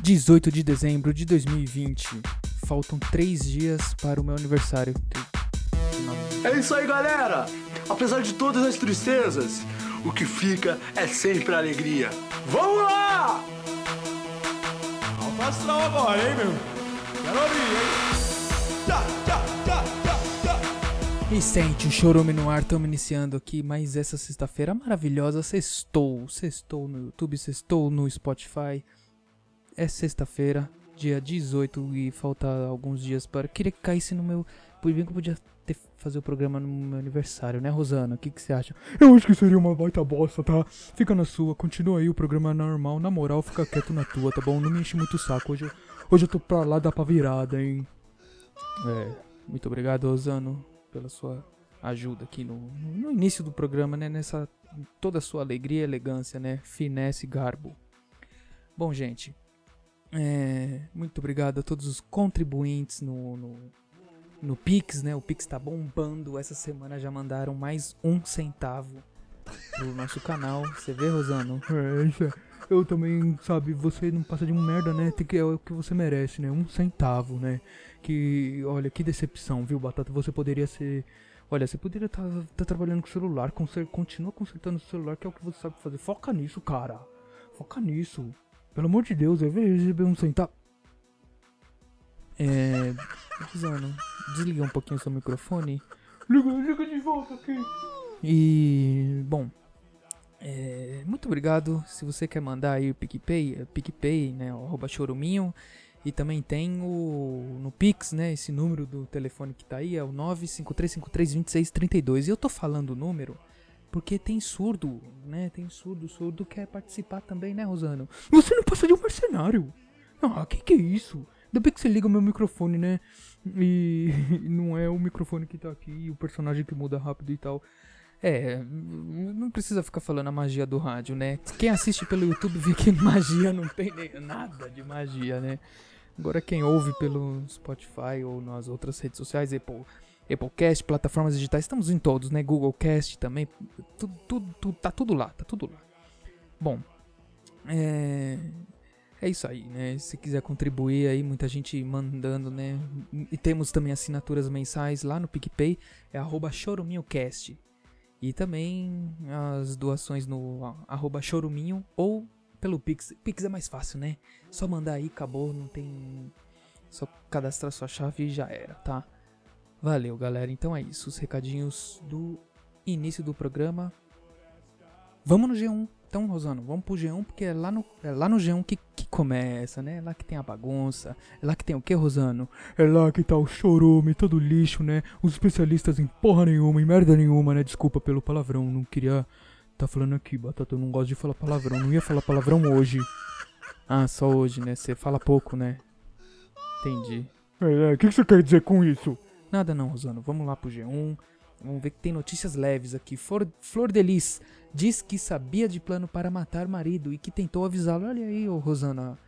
18 de dezembro de 2020. Faltam três dias para o meu aniversário. É isso aí, galera! Apesar de todas as tristezas, o que fica é sempre a alegria. Vamos lá! Alto astral agora, hein, meu? Quero ouvir, hein? Tchá, tchá, tchá, tchá, tchá. E sente o chorume no ar, estamos iniciando aqui mais essa sexta-feira maravilhosa. Sextou, sextou no YouTube, sextou no Spotify. É sexta-feira, dia 18 e falta alguns dias para. Queria que caísse no meu. Por bem que eu podia ter, fazer o programa no meu aniversário, né, Rosana? O que, que você acha? Eu acho que seria uma baita bosta, tá? Fica na sua, continua aí o programa normal. Na moral, fica quieto na tua, tá bom? Não me enche muito o saco. Hoje, eu- hoje eu tô pra lá, dá pra virada, hein? É, muito obrigado, Rosano, pela sua ajuda aqui no, no início do programa, né? Nessa toda a sua alegria e elegância, né? Finesse e garbo. Bom, gente, é, muito obrigado a todos os contribuintes no, no, no Pix, né? O Pix tá bombando. Essa semana já mandaram mais um centavo pro nosso canal. Você vê, Rosano? É, é. Eu também, sabe, você não passa de um merda, né? Tem que, é o que você merece, né? Um centavo, né? Que, olha, que decepção, viu, Batata? Você poderia ser. Olha, você poderia estar trabalhando com celular, conser, continua consertando o celular, que é o que você sabe fazer. Foca nisso, cara. Foca nisso. Pelo amor de Deus, eu vejo receber um centavo. É. Desliga um pouquinho seu microfone. Liga, liga de volta aqui. E. Bom. é, muito obrigado. Se você quer mandar aí o PicPay, é PicPay, né? Arroba choruminho. E também tem o. No Pix, né? Esse número do telefone que tá aí é o 953532632. E eu tô falando o número porque tem surdo, né? Tem surdo, surdo quer participar também, né, Rosano? Você não passa de um mercenário. Ah, que que é isso? Ainda bem que você liga o meu microfone, né? E não é o microfone que tá aqui, o personagem que muda rápido e tal. É, não precisa ficar falando a magia do rádio, né? Quem assiste pelo YouTube vê que magia não tem nada de magia, né? Agora quem ouve pelo Spotify ou nas outras redes sociais, Apple, Applecast, plataformas digitais, estamos em todos, né? Google Cast também, tudo, tudo, tudo- tá tudo lá, tá tudo lá. Bom, é, é isso aí, né? Se quiser contribuir aí, muita gente mandando, né? E temos também assinaturas mensais lá no PicPay, é arroba choruminhocast. E também as doações no arroba choruminho ou pelo Pix. Pix é mais fácil, né? Só mandar aí, acabou, não tem... Só cadastrar sua chave e já era, tá? Valeu, galera. Então é isso. Os recadinhos do início do programa. Vamos no G1. Então, Rosano, vamos pro G1, porque é lá no, é lá no G1 que, que começa, né? É lá que tem a bagunça. É lá que tem o que, Rosano? É lá que tá o chorume, todo lixo, né? Os especialistas em porra nenhuma, em merda nenhuma, né? Desculpa pelo palavrão, não queria tá falando aqui, Batata. Eu não gosto de falar palavrão. Não ia falar palavrão hoje. Ah, só hoje, né? Você fala pouco, né? Entendi. É, o que você quer dizer com isso? Nada não, Rosano. Vamos lá pro G1. Vamos ver que tem notícias leves aqui. Flor, Flor Delis diz que sabia de plano para matar marido e que tentou avisá-lo. Olha aí, ô Rosana,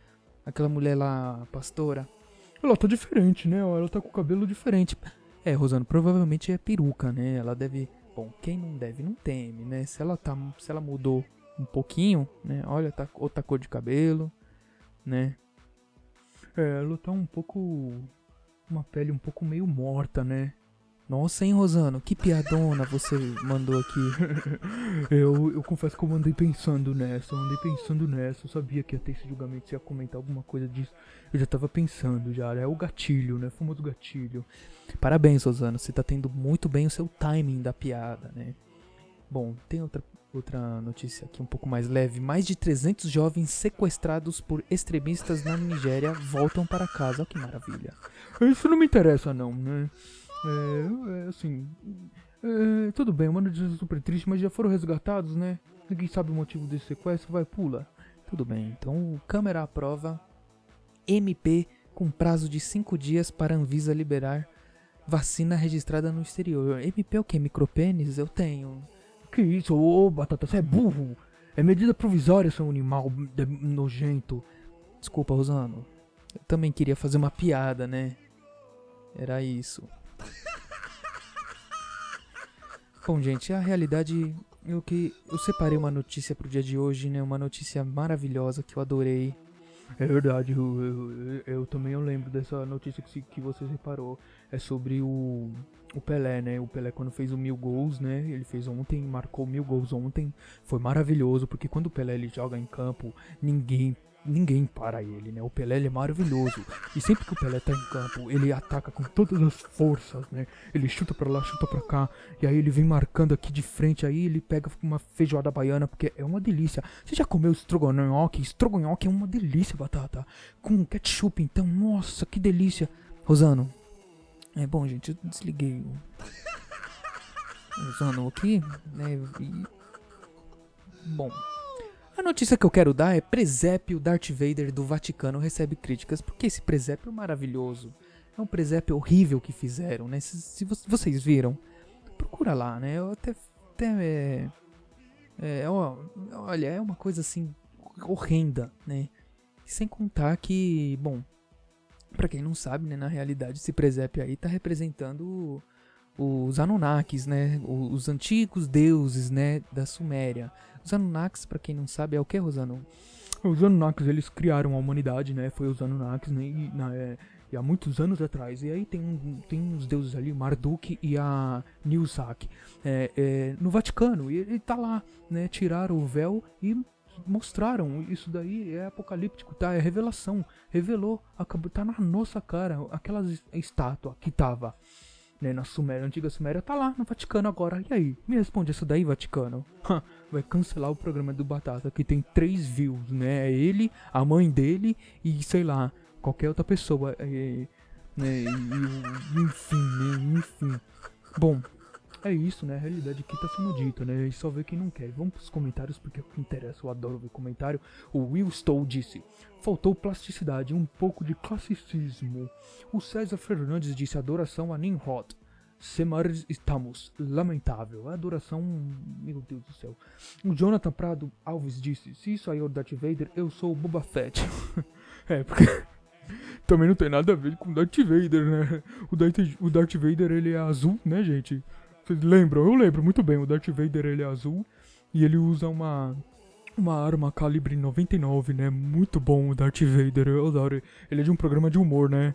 aquela mulher lá, pastora. Ela tá diferente, né? Ela tá com o cabelo diferente. É, Rosana, provavelmente é peruca, né? Ela deve. Bom, quem não deve não teme, né? Se ela tá, se ela mudou um pouquinho, né? Olha, tá outra cor de cabelo, né? É, ela tá um pouco uma pele um pouco meio morta, né? Nossa, hein, Rosano? Que piadona você mandou aqui. eu, eu confesso que eu andei pensando nessa, eu andei pensando nessa. Eu sabia que ia ter esse julgamento, você ia comentar alguma coisa disso. Eu já tava pensando já, é o gatilho, né? Famoso gatilho. Parabéns, Rosano, você tá tendo muito bem o seu timing da piada, né? Bom, tem outra, outra notícia aqui um pouco mais leve. Mais de 300 jovens sequestrados por extremistas na Nigéria voltam para casa. Olha que maravilha. Isso não me interessa não, né? É, é, assim... é, tudo bem, uma notícia super triste, mas já foram resgatados, né? Ninguém sabe o motivo desse sequestro, vai, pula. Tudo bem, então câmera à prova. MP com prazo de 5 dias para Anvisa liberar vacina registrada no exterior. MP é o que? Micropênis? Eu tenho. Que isso? Ô, Batata, você é burro. É medida provisória, seu animal nojento. Desculpa, Rosano. Eu também queria fazer uma piada, né? Era isso. Bom, gente, a realidade eu que eu separei uma notícia pro dia de hoje, né? Uma notícia maravilhosa que eu adorei. É verdade, eu, eu, eu também eu lembro dessa notícia que, que você separou. É sobre o, o Pelé, né? O Pelé quando fez o mil gols, né? Ele fez ontem, marcou mil gols ontem. Foi maravilhoso, porque quando o Pelé ele joga em campo, ninguém. Ninguém para ele, né? O Pelé é maravilhoso. E sempre que o Pelé tá em campo, ele ataca com todas as forças, né? Ele chuta pra lá, chuta pra cá. E aí ele vem marcando aqui de frente. Aí ele pega uma feijoada baiana, porque é uma delícia. Você já comeu estrogonofe? Estrogonofe é uma delícia, batata. Com ketchup, então. Nossa, que delícia. Rosano. É bom, gente, eu desliguei o. Rosano aqui, né? E... Bom. A notícia que eu quero dar é presépio Darth Vader do Vaticano recebe críticas. Porque esse presépio maravilhoso. É um presépio horrível que fizeram, né? Se, se vo- vocês viram, procura lá, né? Eu até. até é, é, ó, olha, é uma coisa assim horrenda, né? Sem contar que, bom, pra quem não sabe, né, na realidade esse presépio aí tá representando os Anunnakis, né, os antigos deuses, né, da Suméria. Os Anunnakis, pra quem não sabe, é o que, Rosano? Os Anunnakis, eles criaram a humanidade, né, foi os Anunnakis, né, e, na- é, e há muitos anos atrás. E aí tem, tem uns deuses ali, Marduk e a Nilsak, é, é, no Vaticano, e ele tá lá, né, tiraram o véu e mostraram, isso daí. É apocalíptico, tá? É revelação, revelou, acabou, tá na nossa cara, aquela es- estátua que tava, né, na Suméria, antiga Suméria, tá lá no Vaticano agora, e aí? Me responde isso daí, Vaticano. Vai cancelar o programa do Batata, que tem três views, né, é ele, a mãe dele e, sei lá, qualquer outra pessoa, é, né, e, e- enfim, né, enfim. Bom, é isso, né? A realidade aqui tá sendo dita, né? E só vê quem não quer. Vamos pros comentários, porque é o que interessa. Eu adoro ver comentário. O Will Stoll disse: Faltou plasticidade, um pouco de classicismo. O César Fernandes disse: Adoração a Nimrod. Semares estamos. Lamentável. Adoração. Meu Deus do céu. O Jonathan Prado Alves disse: Se isso aí é o Darth Vader, eu sou o Boba Fett. é, porque. Também não tem nada a ver com Darth Vader, né? O Darth, o Darth Vader ele é azul, né, gente? Vocês lembram? Eu lembro muito bem. O Darth Vader ele é azul e ele usa uma uma arma calibre 99, né? Muito bom o Darth Vader. Eu adoro. Ele é de um programa de humor, né?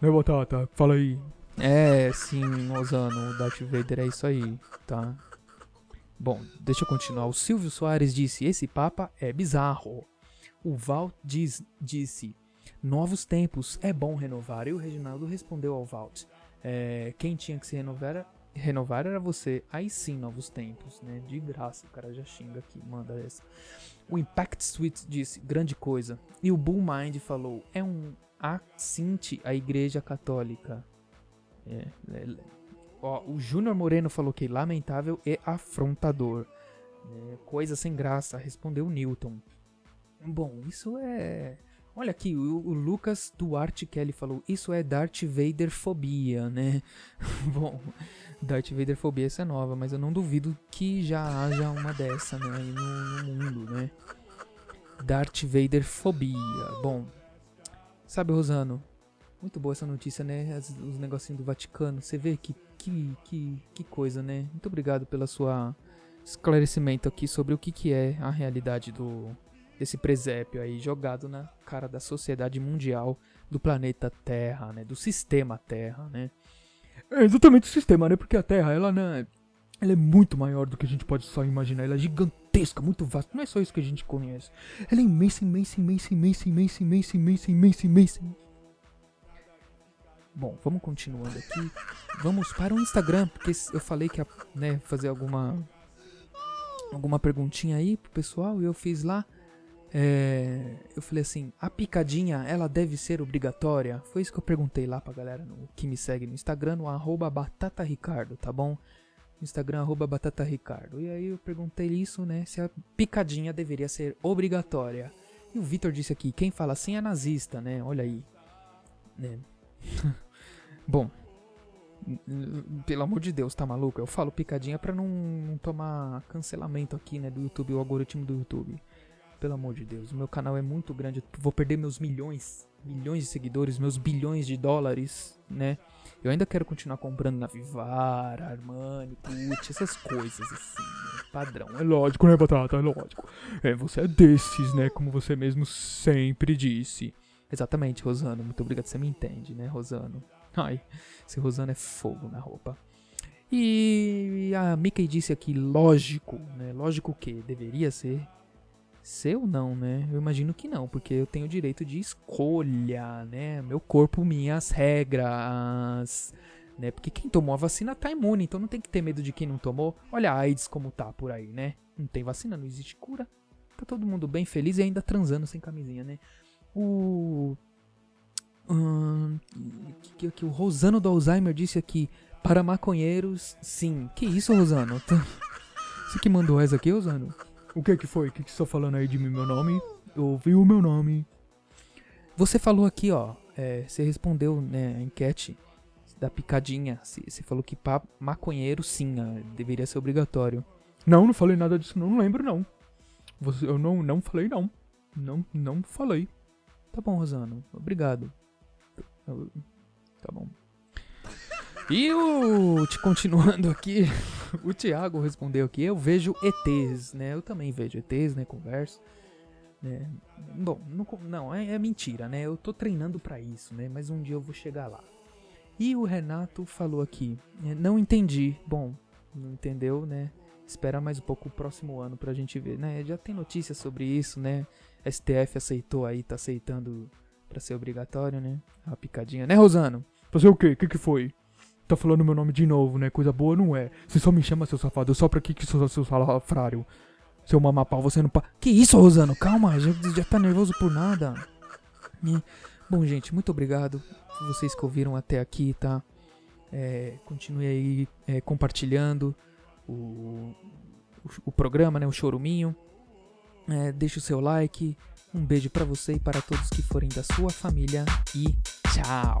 Né, Batata? Fala aí. É, sim, Osano, o Darth Vader é isso aí, tá? Bom, deixa eu continuar. O Silvio Soares disse: Esse Papa é bizarro. O Val diz, disse: Novos tempos, é bom renovar. E o Reginaldo respondeu ao Valt: é, Quem tinha que se renovar, renovar era você. Aí sim, novos tempos, né? De graça, o cara já xinga aqui, manda essa. O Impact Suite disse: Grande coisa. E o Bull Mind falou: É um assinte à Igreja Católica. É, é, ó, o Júnior Moreno falou que lamentável e afrontador. É, coisa sem graça, respondeu Newton. Bom, isso é. Olha aqui, o, o Lucas Duarte Kelly falou: Isso é Darth Vader fobia, né? Bom, Darth Vader fobia essa é nova, mas eu não duvido que já haja uma dessa, né? No, no mundo, né? Darth Vader fobia. Bom, sabe, Rosano? Muito boa essa notícia, né? As- os negocinhos do Vaticano. Você vê que, que, que, que coisa, né? Muito obrigado pela sua esclarecimento aqui sobre o que, que é a realidade do desse presépio aí jogado na cara da sociedade mundial do planeta Terra, né? Do sistema Terra, né? É exatamente o sistema, né? Porque a Terra, ela, né? Ela é muito maior do que a gente pode só imaginar. Ela é gigantesca, muito vasta. Não é só isso que a gente conhece. Ela é imensa, imensa, imensa, imensa, imensa, imensa, imensa, imensa, imensa. Bom, vamos continuando aqui. Vamos para o Instagram, porque eu falei que ia né, fazer alguma alguma perguntinha aí pro pessoal e eu fiz lá. É, eu falei assim, a picadinha ela deve ser obrigatória? Foi isso que eu perguntei lá pra galera no, que me segue no Instagram, no arroba batataricardo, tá bom? Instagram, arroba batataricardo. E aí eu perguntei isso, né, se a picadinha deveria ser obrigatória. E o Vitor disse aqui, quem fala assim é nazista, né? Olha aí. Né? Bom, pelo amor de Deus, tá maluco? Eu falo picadinha pra não, não tomar cancelamento aqui, né, do YouTube, o algoritmo do YouTube. Pelo amor de Deus, o meu canal é muito grande, eu vou perder meus milhões milhões de seguidores, meus bilhões de dólares, né? Eu ainda quero continuar comprando na Vivara, Armani, Gucci, essas coisas assim, né? padrão. É lógico, né, Batata? É lógico. É, você é desses, né? Como você mesmo sempre disse. Exatamente, Rosano. Muito obrigado, você me entende, né, Rosano? Ai, esse Rosano é fogo na roupa. E a Mickey disse aqui, lógico, né? Lógico que deveria ser seu não, né? Eu imagino que não, porque eu tenho direito de escolha, né? Meu corpo, minhas regras, né? Porque quem tomou a vacina tá imune, então não tem que ter medo de quem não tomou. Olha a AIDS como tá por aí, né? Não tem vacina, não existe cura. Tá todo mundo bem feliz e ainda transando sem camisinha, né? O hum, que, que, o Rosano do Alzheimer disse aqui para maconheiros, sim. Que isso, Rosano? Você que mandou essa aqui, Rosano? O que que foi? O que que você tá falando aí de mim, meu nome? Eu ouvi o meu nome. Você falou aqui, ó. É, você respondeu né, a enquete da picadinha. Você falou que pra maconheiro, sim, deveria ser obrigatório. Não, não falei nada disso, não, não lembro, não. Você, eu não, não falei, não. Não, não falei. Tá bom, Rosano. Obrigado. Tá bom. E o. Te continuando aqui, o Thiago respondeu aqui: eu vejo ETs, né? Eu também vejo ETs, né? Converso. Né? Bom, não, não é, é, mentira, né? Eu tô treinando para isso, né? Mas um dia eu vou chegar lá. E o Renato falou aqui: né? não entendi. Bom, não entendeu, né? Espera mais um pouco o próximo ano pra gente ver, né? Já tem notícias sobre isso, né? STF aceitou aí, tá aceitando para ser obrigatório, né? A picadinha, né, Rosano? Fazer o quê? O que, que foi? Tá falando meu nome de novo, né? Coisa boa não é. Você só me chama, seu safado. Eu só pra que que sou seu salafrário? Seu mamapau, você não... Pa... Que isso, Rosano? Calma, já, já tá nervoso por nada. E... Bom, gente, muito obrigado vocês que ouviram até aqui, tá? É, continue aí é, compartilhando o, o, o, programa, né? O Choruminho. É, deixe o seu like. Um beijo para você e para todos que forem da sua família. E tchau!